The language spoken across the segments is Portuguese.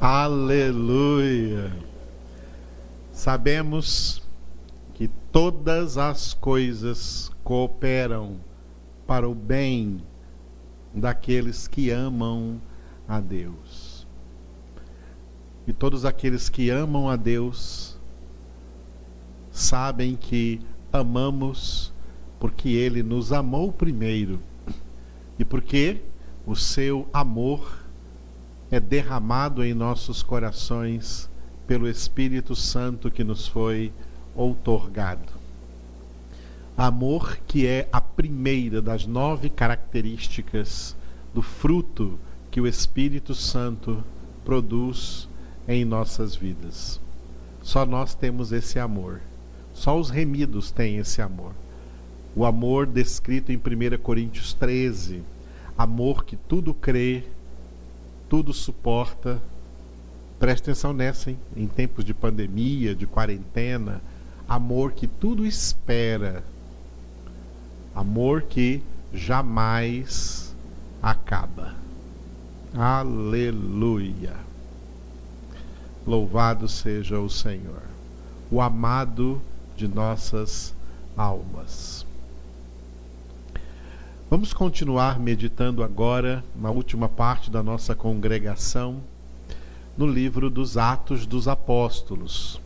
Aleluia! Sabemos que todas as coisas cooperam para o bem daqueles que amam a Deus. E todos aqueles que amam a Deus sabem que amamos porque Ele nos amou primeiro e porque o seu amor é derramado em nossos corações pelo Espírito Santo que nos foi outorgado. Amor que é a primeira das nove características do fruto que o Espírito Santo produz em nossas vidas. Só nós temos esse amor. Só os remidos têm esse amor. O amor descrito em 1 Coríntios 13, amor que tudo crê, tudo suporta. Preste atenção nessa, hein? em tempos de pandemia, de quarentena. Amor que tudo espera. Amor que jamais acaba. Aleluia. Louvado seja o Senhor, o amado de nossas almas. Vamos continuar meditando agora, na última parte da nossa congregação, no livro dos Atos dos Apóstolos.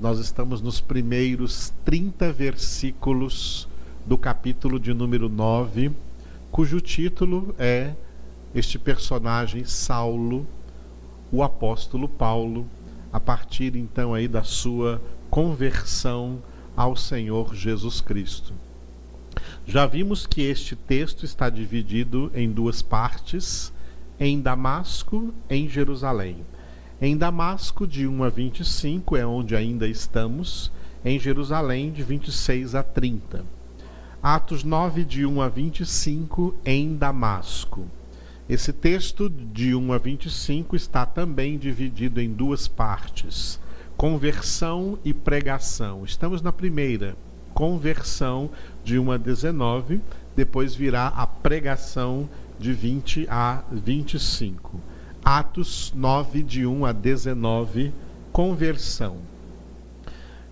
Nós estamos nos primeiros 30 versículos do capítulo de número 9, cujo título é este personagem Saulo, o apóstolo Paulo, a partir então aí da sua conversão ao Senhor Jesus Cristo. Já vimos que este texto está dividido em duas partes, em Damasco, em Jerusalém. Em Damasco, de 1 a 25, é onde ainda estamos, em Jerusalém, de 26 a 30. Atos 9, de 1 a 25, em Damasco. Esse texto, de 1 a 25, está também dividido em duas partes: conversão e pregação. Estamos na primeira conversão de 1 a 19, depois virá a pregação de 20 a 25. Atos 9, de 1 a 19, conversão.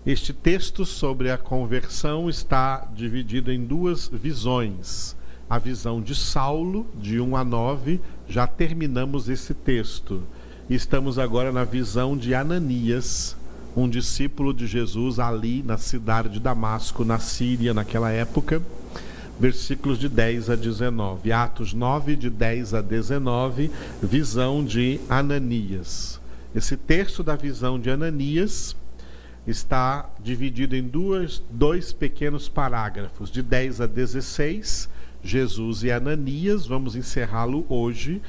Este texto sobre a conversão está dividido em duas visões. A visão de Saulo, de 1 a 9, já terminamos esse texto. Estamos agora na visão de Ananias, um discípulo de Jesus ali na cidade de Damasco, na Síria, naquela época. Versículos de 10 a 19. Atos 9, de 10 a 19, visão de Ananias. Esse texto da visão de Ananias está dividido em duas, dois pequenos parágrafos, de 10 a 16, Jesus e Ananias. Vamos encerrá-lo hoje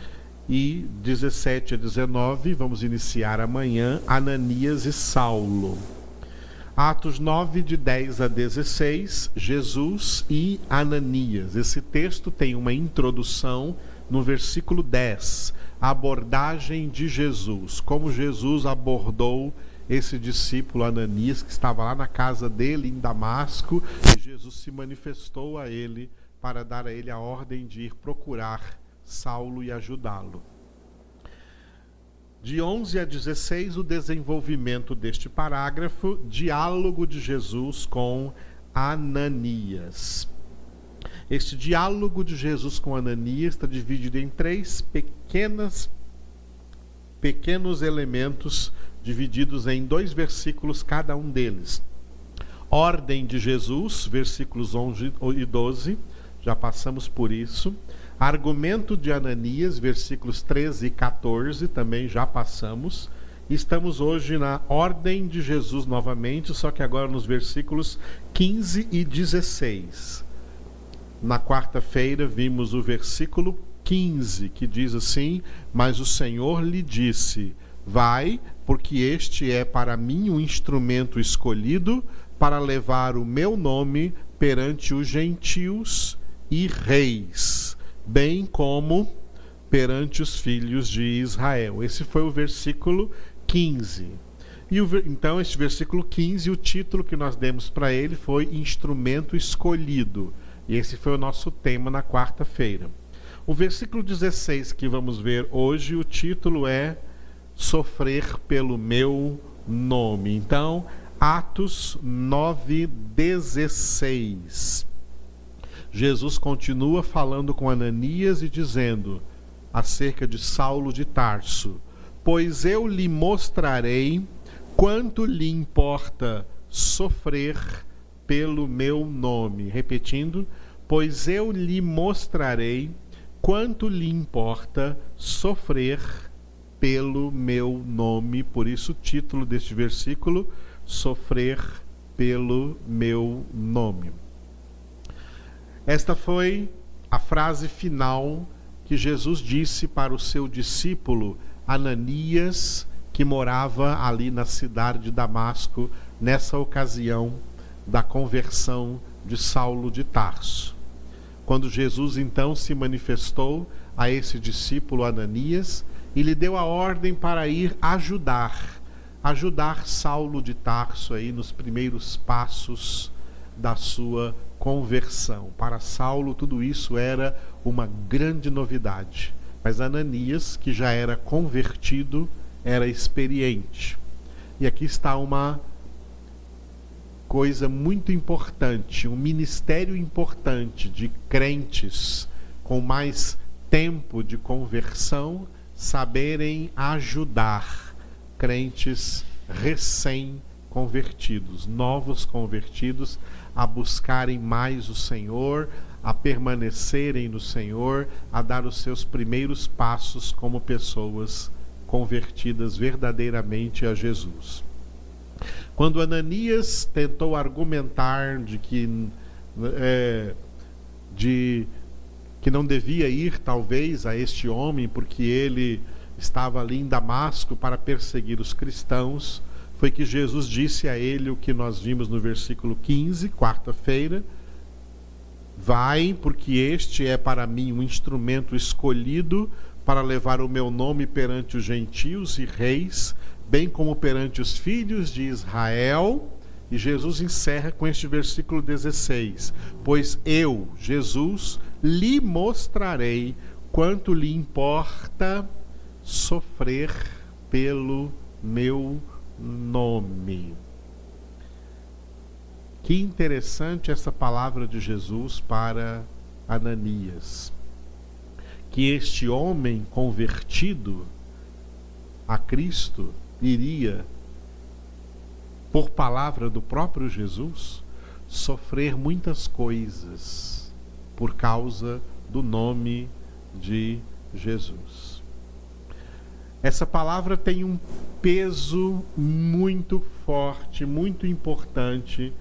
e 17 a 19, vamos iniciar amanhã, Ananias e Saulo. Atos 9, de 10 a 16, Jesus e Ananias. Esse texto tem uma introdução no versículo 10, a abordagem de Jesus, como Jesus abordou esse discípulo Ananias, que estava lá na casa dele em Damasco, e Jesus se manifestou a ele para dar a ele a ordem de ir procurar Saulo e ajudá-lo. De 11 a 16, o desenvolvimento deste parágrafo, diálogo de Jesus com Ananias. Este diálogo de Jesus com Ananias está dividido em três pequenas pequenos elementos divididos em dois versículos cada um deles. Ordem de Jesus, versículos 11 e 12, já passamos por isso. Argumento de Ananias, versículos 13 e 14, também já passamos. Estamos hoje na ordem de Jesus novamente, só que agora nos versículos 15 e 16. Na quarta-feira vimos o versículo 15, que diz assim: Mas o Senhor lhe disse: Vai, porque este é para mim um instrumento escolhido para levar o meu nome perante os gentios e reis bem como perante os filhos de Israel. Esse foi o versículo 15. E o, então, este versículo 15, o título que nós demos para ele foi Instrumento Escolhido. E esse foi o nosso tema na quarta-feira. O versículo 16 que vamos ver hoje, o título é sofrer pelo meu nome. Então, Atos 9:16. Jesus continua falando com Ananias e dizendo acerca de Saulo de Tarso: Pois eu lhe mostrarei quanto lhe importa sofrer pelo meu nome. Repetindo, pois eu lhe mostrarei quanto lhe importa sofrer pelo meu nome. Por isso, o título deste versículo: Sofrer pelo meu nome. Esta foi a frase final que Jesus disse para o seu discípulo Ananias, que morava ali na cidade de Damasco, nessa ocasião da conversão de Saulo de Tarso. Quando Jesus então se manifestou a esse discípulo Ananias e lhe deu a ordem para ir ajudar, ajudar Saulo de Tarso aí nos primeiros passos da sua conversão. Para Saulo tudo isso era uma grande novidade, mas Ananias, que já era convertido, era experiente. E aqui está uma coisa muito importante, um ministério importante de crentes com mais tempo de conversão saberem ajudar crentes recém-convertidos, novos convertidos, a buscarem mais o Senhor, a permanecerem no Senhor, a dar os seus primeiros passos como pessoas convertidas verdadeiramente a Jesus. Quando Ananias tentou argumentar de que, é, de, que não devia ir, talvez, a este homem, porque ele estava ali em Damasco para perseguir os cristãos, foi que Jesus disse a ele o que nós vimos no versículo 15, quarta-feira: Vai, porque este é para mim um instrumento escolhido para levar o meu nome perante os gentios e reis bem como perante os filhos de Israel. E Jesus encerra com este versículo 16: Pois eu, Jesus, lhe mostrarei quanto lhe importa sofrer pelo meu nome. Que interessante essa palavra de Jesus para Ananias. Que este homem convertido a Cristo iria, por palavra do próprio Jesus, sofrer muitas coisas por causa do nome de Jesus. Essa palavra tem um peso muito forte, muito importante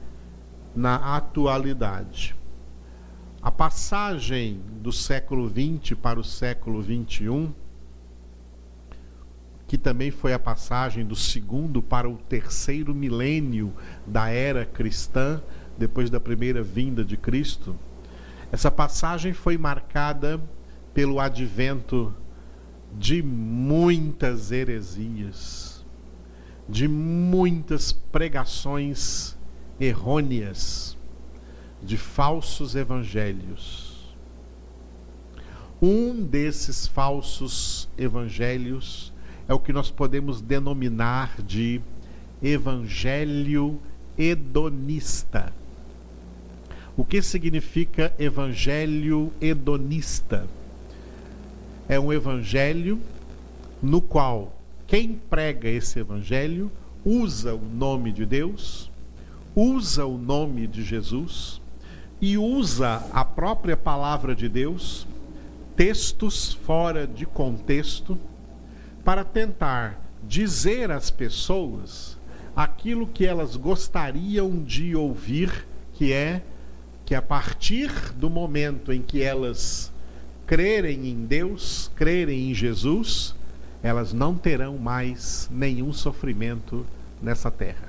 na atualidade. A passagem do século XX para o século XXI que também foi a passagem do segundo para o terceiro milênio da era cristã, depois da primeira vinda de Cristo. Essa passagem foi marcada pelo advento de muitas heresias, de muitas pregações errôneas, de falsos evangelhos. Um desses falsos evangelhos é o que nós podemos denominar de evangelho hedonista. O que significa evangelho hedonista? É um evangelho no qual quem prega esse evangelho usa o nome de Deus, usa o nome de Jesus e usa a própria palavra de Deus, textos fora de contexto para tentar dizer às pessoas aquilo que elas gostariam de ouvir, que é que a partir do momento em que elas crerem em Deus, crerem em Jesus, elas não terão mais nenhum sofrimento nessa terra.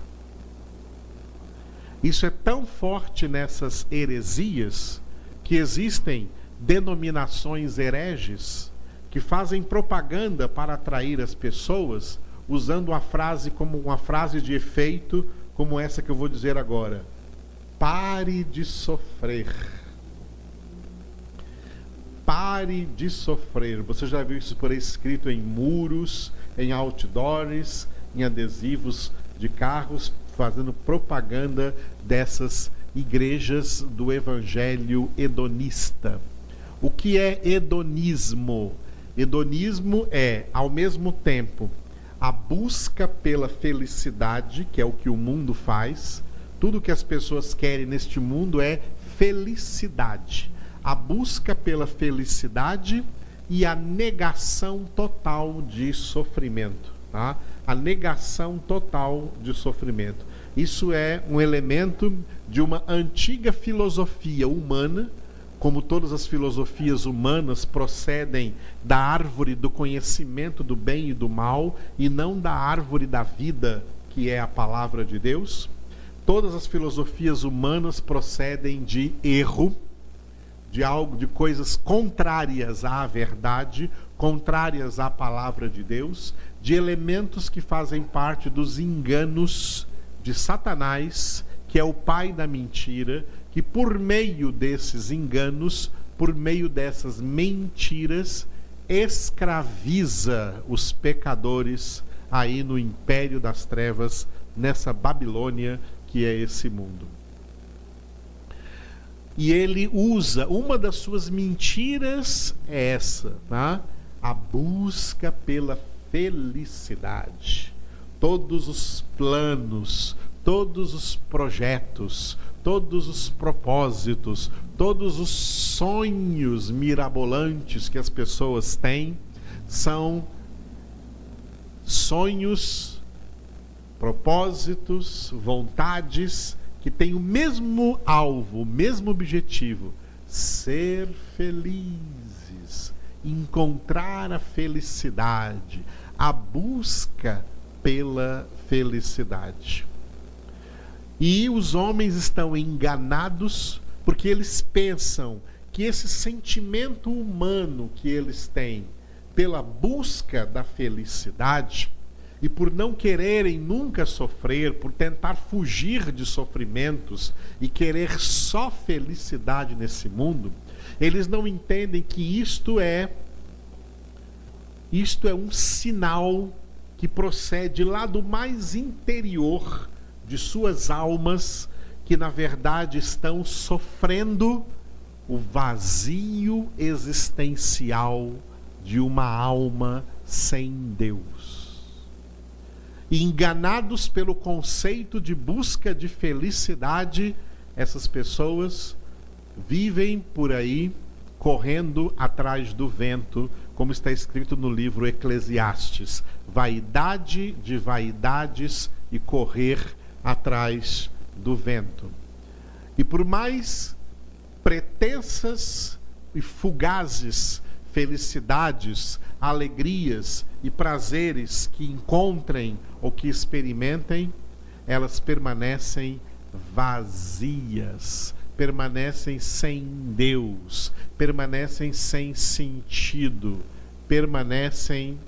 Isso é tão forte nessas heresias que existem denominações hereges que fazem propaganda para atrair as pessoas, usando uma frase como uma frase de efeito, como essa que eu vou dizer agora. Pare de sofrer. Pare de sofrer. Você já viu isso por aí escrito em muros, em outdoors, em adesivos de carros, fazendo propaganda dessas igrejas do evangelho hedonista. O que é hedonismo? Hedonismo é, ao mesmo tempo, a busca pela felicidade, que é o que o mundo faz. Tudo que as pessoas querem neste mundo é felicidade. A busca pela felicidade e a negação total de sofrimento. Tá? A negação total de sofrimento. Isso é um elemento de uma antiga filosofia humana, como todas as filosofias humanas procedem da árvore do conhecimento do bem e do mal e não da árvore da vida, que é a palavra de Deus. Todas as filosofias humanas procedem de erro, de algo, de coisas contrárias à verdade, contrárias à palavra de Deus, de elementos que fazem parte dos enganos de Satanás, que é o pai da mentira, que por meio desses enganos, por meio dessas mentiras, escraviza os pecadores aí no império das trevas, nessa Babilônia que é esse mundo. E ele usa, uma das suas mentiras é essa, tá? A busca pela felicidade todos os planos, todos os projetos, todos os propósitos, todos os sonhos mirabolantes que as pessoas têm são sonhos, propósitos, vontades que têm o mesmo alvo, o mesmo objetivo: ser felizes, encontrar a felicidade, a busca pela felicidade. E os homens estão enganados porque eles pensam que esse sentimento humano que eles têm pela busca da felicidade e por não quererem nunca sofrer, por tentar fugir de sofrimentos e querer só felicidade nesse mundo, eles não entendem que isto é isto é um sinal que procede lá do mais interior de suas almas, que na verdade estão sofrendo o vazio existencial de uma alma sem Deus. Enganados pelo conceito de busca de felicidade, essas pessoas vivem por aí correndo atrás do vento, como está escrito no livro Eclesiastes: vaidade de vaidades e correr atrás do vento. E por mais pretensas e fugazes felicidades, alegrias e prazeres que encontrem ou que experimentem, elas permanecem vazias, permanecem sem Deus, permanecem sem sentido, permanecem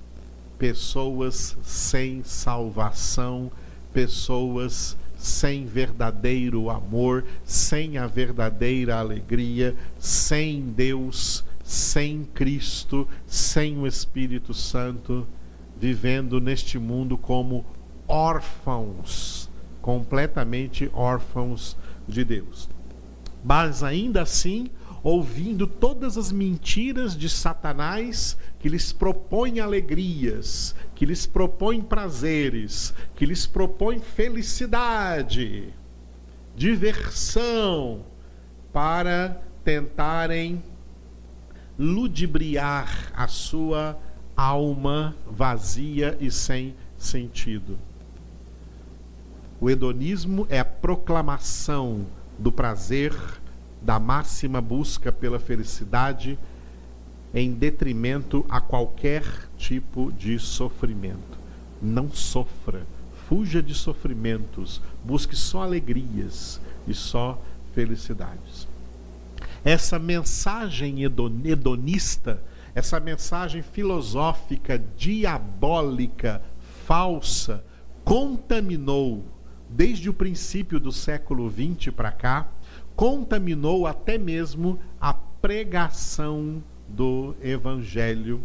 pessoas sem salvação, pessoas sem verdadeiro amor, sem a verdadeira alegria, sem Deus, sem Cristo, sem o Espírito Santo, vivendo neste mundo como órfãos, completamente órfãos de Deus. Mas ainda assim, ouvindo todas as mentiras de Satanás que lhes propõe alegrias, que lhes propõe prazeres, que lhes propõe felicidade, diversão, para tentarem ludibriar a sua alma vazia e sem sentido. O hedonismo é a proclamação do prazer, da máxima busca pela felicidade em detrimento a qualquer tipo de sofrimento. Não sofra, fuja de sofrimentos, busque só alegrias e só felicidades. Essa mensagem hedonista, essa mensagem filosófica diabólica, falsa, contaminou desde o princípio do século XX para cá, contaminou até mesmo a pregação do Evangelho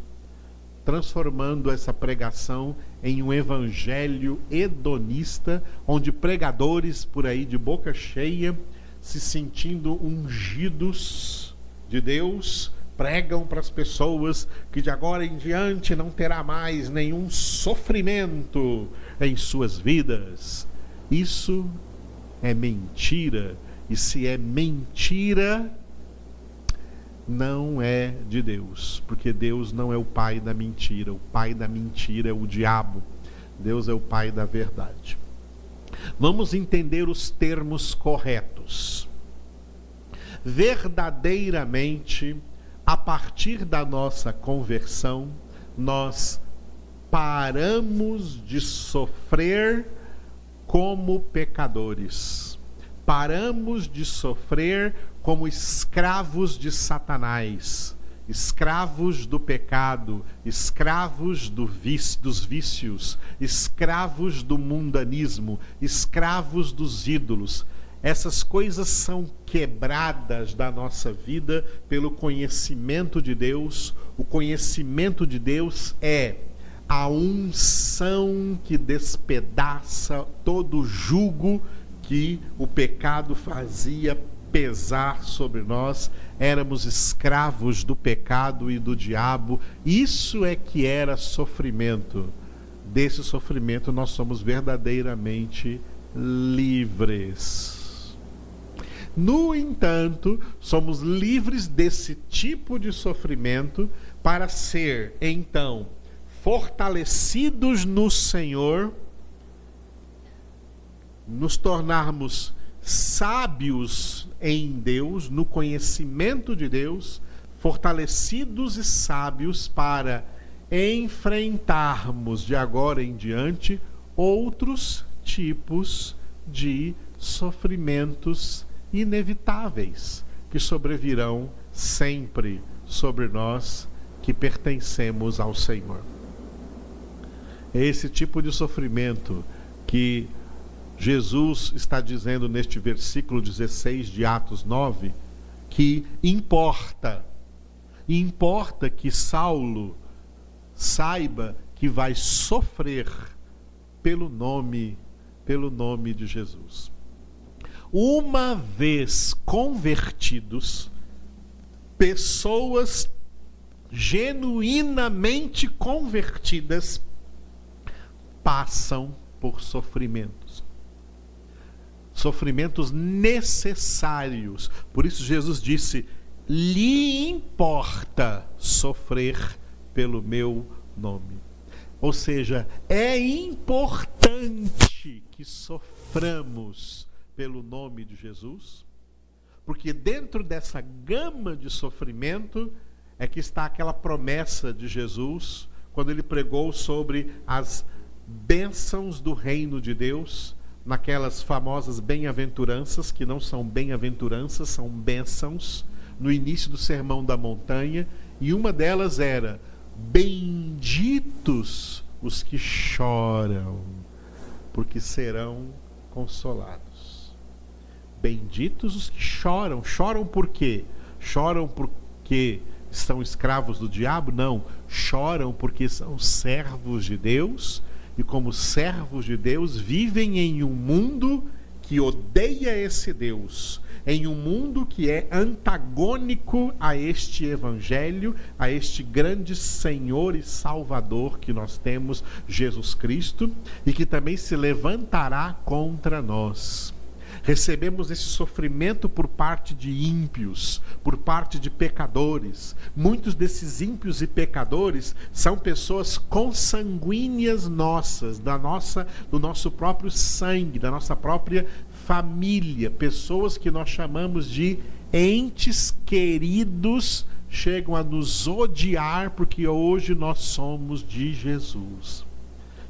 transformando essa pregação em um evangelho hedonista, onde pregadores por aí de boca cheia, se sentindo ungidos de Deus, pregam para as pessoas que de agora em diante não terá mais nenhum sofrimento em suas vidas. Isso é mentira. E se é mentira, não é de Deus, porque Deus não é o pai da mentira. O pai da mentira é o diabo. Deus é o pai da verdade. Vamos entender os termos corretos. Verdadeiramente, a partir da nossa conversão, nós paramos de sofrer como pecadores. Paramos de sofrer como escravos de Satanás, escravos do pecado, escravos do vício, dos vícios, escravos do mundanismo, escravos dos ídolos. Essas coisas são quebradas da nossa vida pelo conhecimento de Deus. O conhecimento de Deus é a unção que despedaça todo o jugo que o pecado fazia pesar sobre nós, éramos escravos do pecado e do diabo. Isso é que era sofrimento. Desse sofrimento nós somos verdadeiramente livres. No entanto, somos livres desse tipo de sofrimento para ser, então, fortalecidos no Senhor, nos tornarmos sábios em Deus, no conhecimento de Deus, fortalecidos e sábios para enfrentarmos de agora em diante outros tipos de sofrimentos inevitáveis que sobrevirão sempre sobre nós que pertencemos ao Senhor. É esse tipo de sofrimento que Jesus está dizendo neste versículo 16 de Atos 9 que importa, importa que Saulo saiba que vai sofrer pelo nome, pelo nome de Jesus. Uma vez convertidos, pessoas genuinamente convertidas passam por sofrimentos sofrimentos necessários. Por isso Jesus disse: lhe importa sofrer pelo meu nome. Ou seja, é importante que soframos pelo nome de Jesus, porque dentro dessa gama de sofrimento é que está aquela promessa de Jesus quando ele pregou sobre as bênçãos do reino de Deus naquelas famosas bem-aventuranças, que não são bem-aventuranças, são bênçãos, no início do Sermão da Montanha, e uma delas era: Benditos os que choram, porque serão consolados. Benditos os que choram. Choram por quê? Choram porque são escravos do diabo? Não. Choram porque são servos de Deus e, como servos de Deus, vivem em um mundo que odeia esse Deus, em um mundo que é antagônico a este Evangelho, a este grande Senhor e Salvador que nós temos, Jesus Cristo, e que também se levantará contra nós recebemos esse sofrimento por parte de ímpios, por parte de pecadores. Muitos desses ímpios e pecadores são pessoas consanguíneas nossas, da nossa, do nosso próprio sangue, da nossa própria família, pessoas que nós chamamos de entes queridos chegam a nos odiar porque hoje nós somos de Jesus.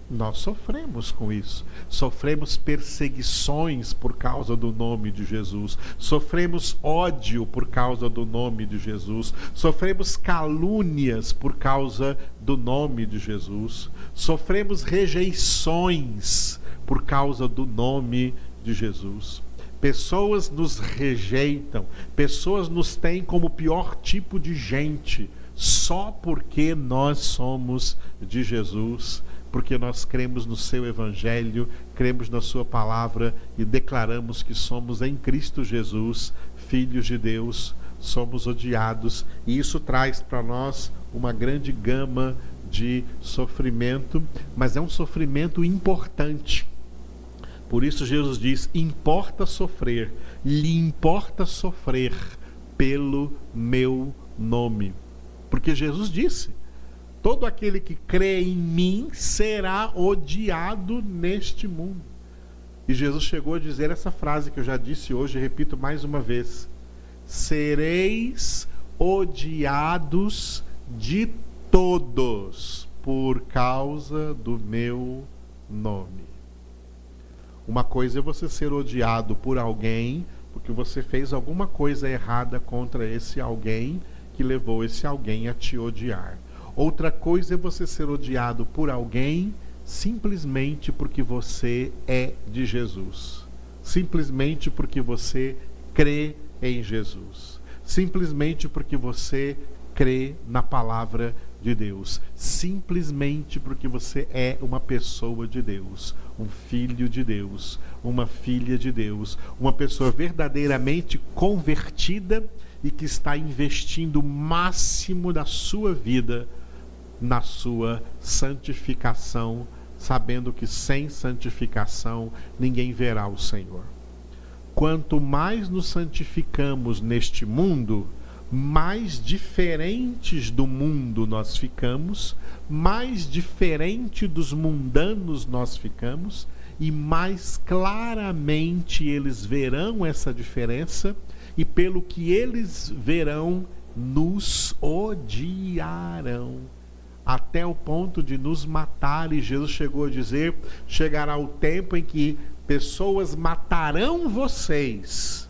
Nós sofremos com isso. Sofremos perseguições por causa do nome de Jesus. Sofremos ódio por causa do nome de Jesus. Sofremos calúnias por causa do nome de Jesus. Sofremos rejeições por causa do nome de Jesus. Pessoas nos rejeitam, pessoas nos têm como pior tipo de gente só porque nós somos de Jesus, porque nós cremos no seu evangelho, cremos na sua palavra e declaramos que somos em Cristo Jesus, filhos de Deus, somos odiados, e isso traz para nós uma grande gama de sofrimento, mas é um sofrimento importante. Por isso Jesus diz: importa sofrer, lhe importa sofrer pelo meu nome. Porque Jesus disse: todo aquele que crê em mim será odiado neste mundo. E Jesus chegou a dizer essa frase que eu já disse hoje, e repito mais uma vez: sereis odiados de todos por causa do meu nome. Uma coisa é você ser odiado por alguém porque você fez alguma coisa errada contra esse alguém que levou esse alguém a te odiar. Outra coisa é você ser odiado por alguém simplesmente porque você é de Jesus. Simplesmente porque você crê em Jesus. Simplesmente porque você crê na palavra de Deus, simplesmente porque você é uma pessoa de Deus, um filho de Deus, uma filha de Deus, uma pessoa verdadeiramente convertida e que está investindo o máximo da sua vida na sua santificação, sabendo que sem santificação ninguém verá o Senhor. Quanto mais nos santificamos neste mundo, mais diferentes do mundo nós ficamos, mais diferente dos mundanos nós ficamos, e mais claramente eles verão essa diferença, e pelo que eles verão, nos odiarão até o ponto de nos matar. E Jesus chegou a dizer: chegará o tempo em que pessoas matarão vocês,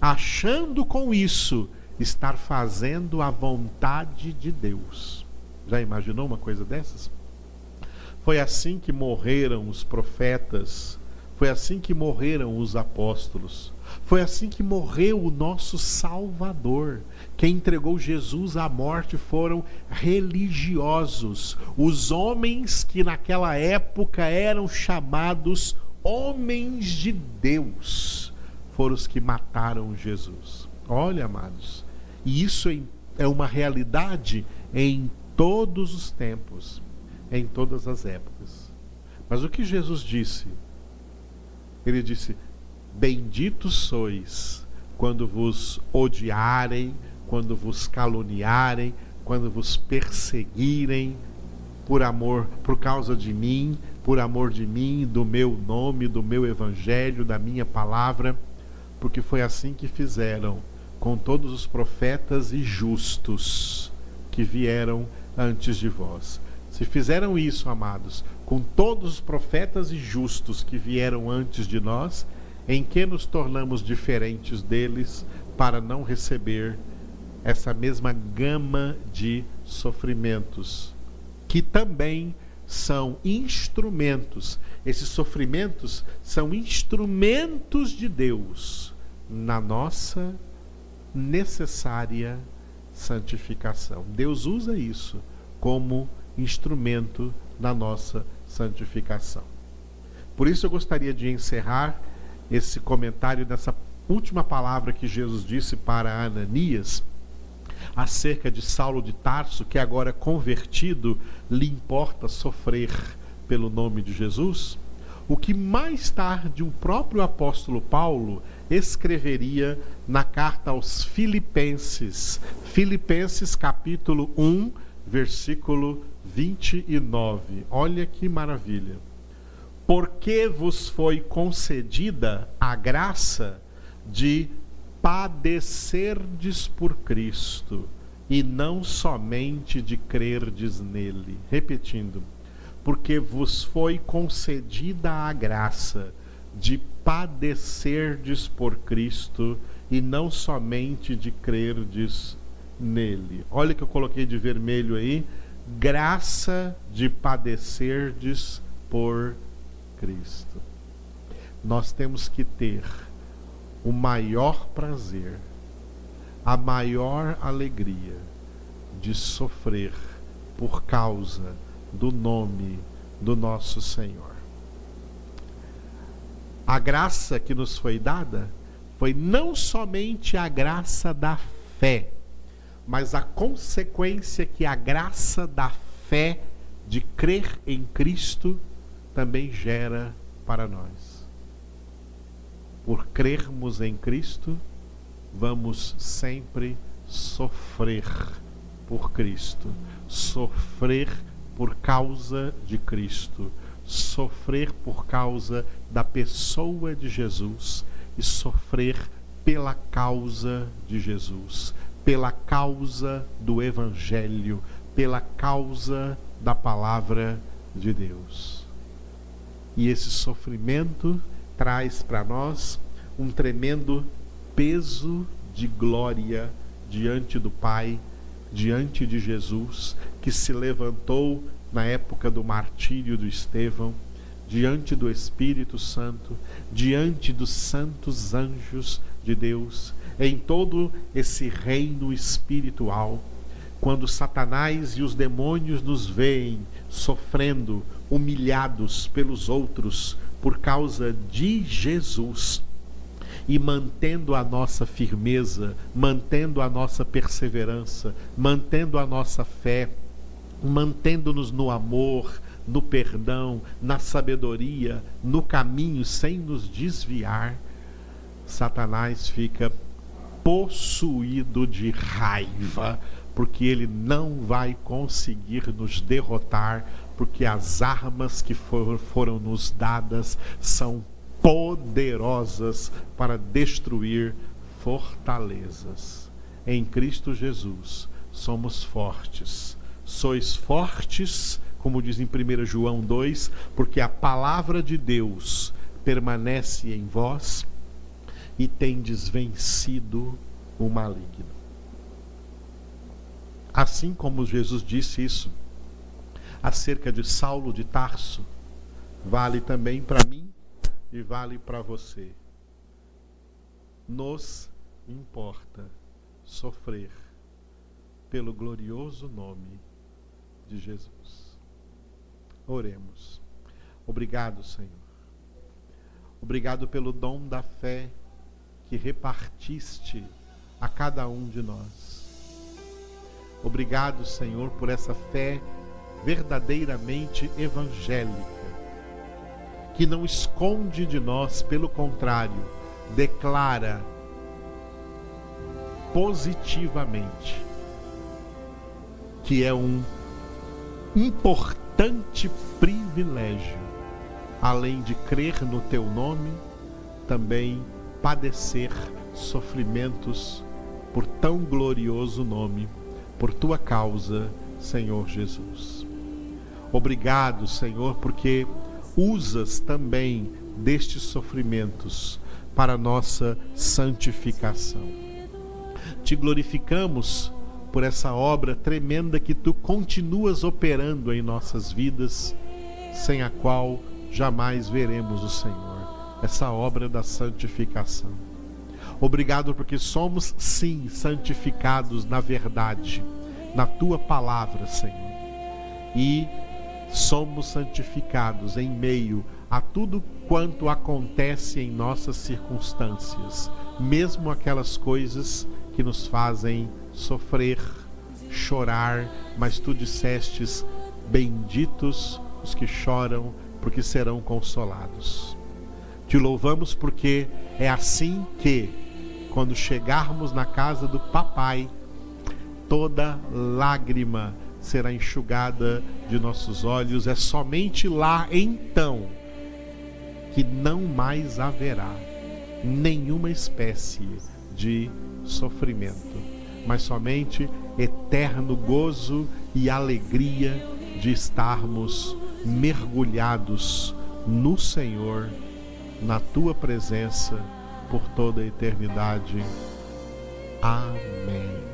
achando com isso estar fazendo a vontade de Deus. Já imaginou uma coisa dessas? Foi assim que morreram os profetas, foi assim que morreram os apóstolos, foi assim que morreu o nosso Salvador. Quem entregou Jesus à morte foram religiosos, os homens que naquela época eram chamados homens de Deus, foram os que mataram Jesus. Olha, amados, e isso é uma realidade em todos os tempos, em todas as épocas. Mas o que Jesus disse? Ele disse: Benditos sois quando vos odiarem, quando vos caluniarem, quando vos perseguirem por amor, por causa de mim, por amor de mim, do meu nome, do meu evangelho, da minha palavra, porque foi assim que fizeram com todos os profetas e justos que vieram antes de vós. Se fizeram isso, amados, com todos os profetas e justos que vieram antes de nós, em que nos tornamos diferentes deles para não receber essa mesma gama de sofrimentos, que também são instrumentos. Esses sofrimentos são instrumentos de Deus na nossa necessária santificação. Deus usa isso como instrumento na nossa santificação. Por isso eu gostaria de encerrar esse comentário nessa última palavra que Jesus disse para Ananias acerca de Saulo de Tarso, que agora convertido lhe importa sofrer pelo nome de Jesus. O que mais tarde o próprio apóstolo Paulo escreveria na carta aos Filipenses, Filipenses capítulo 1, versículo 29. Olha que maravilha. Porque vos foi concedida a graça de padecerdes por Cristo e não somente de crerdes nele. Repetindo, porque vos foi concedida a graça de padecerdes por Cristo e não somente de crerdes nele. Olha que eu coloquei de vermelho aí, graça de padecerdes por Cristo. Nós temos que ter o maior prazer, a maior alegria de sofrer por causa do nome do nosso Senhor. A graça que nos foi dada foi não somente a graça da fé, mas a consequência que a graça da fé de crer em Cristo também gera para nós. Por crermos em Cristo, vamos sempre sofrer por Cristo, sofrer por causa de Cristo, sofrer por causa da pessoa de Jesus e sofrer pela causa de Jesus, pela causa do Evangelho, pela causa da palavra de Deus. E esse sofrimento traz para nós um tremendo peso de glória diante do Pai, diante de Jesus, que se levantou na época do martírio do Estevão, diante do Espírito Santo, diante dos santos anjos de Deus, em todo esse reino espiritual. Quando Satanás e os demônios nos veem sofrendo, humilhados pelos outros por causa de Jesus, e mantendo a nossa firmeza, mantendo a nossa perseverança, mantendo a nossa fé, mantendo-nos no amor, no perdão, na sabedoria, no caminho, sem nos desviar, Satanás fica possuído de raiva, porque ele não vai conseguir nos derrotar, porque as armas que for, foram nos dadas são poderosas para destruir fortalezas. Em Cristo Jesus somos fortes. Sois fortes, como diz em 1 João 2, porque a palavra de Deus permanece em vós e tendes vencido o maligno. Assim como Jesus disse isso acerca de Saulo de Tarso, vale também para mim e vale para você. Nos importa sofrer pelo glorioso nome de Jesus. Oremos. Obrigado, Senhor. Obrigado pelo dom da fé que repartiste a cada um de nós. Obrigado, Senhor, por essa fé verdadeiramente evangélica que não esconde de nós, pelo contrário, declara positivamente que é um importante privilégio, além de crer no teu nome, também padecer sofrimentos por tão glorioso nome, por tua causa, Senhor Jesus. Obrigado, Senhor, porque usas também destes sofrimentos para nossa santificação. Te glorificamos por essa obra tremenda que tu continuas operando em nossas vidas, sem a qual jamais veremos o Senhor. Essa obra da santificação. Obrigado porque somos sim santificados na verdade, na tua palavra, Senhor. E somos santificados em meio a tudo quanto acontece em nossas circunstâncias, mesmo aquelas coisas que nos fazem sofrer, chorar, mas tu dissestes: Benditos os que choram, porque serão consolados. Te louvamos porque é assim que, quando chegarmos na casa do Papai, toda lágrima será enxugada de nossos olhos. É somente lá então que não mais haverá nenhuma espécie de sofrimento, mas somente eterno gozo e alegria de estarmos mergulhados no Senhor, na tua presença por toda a eternidade. Amém.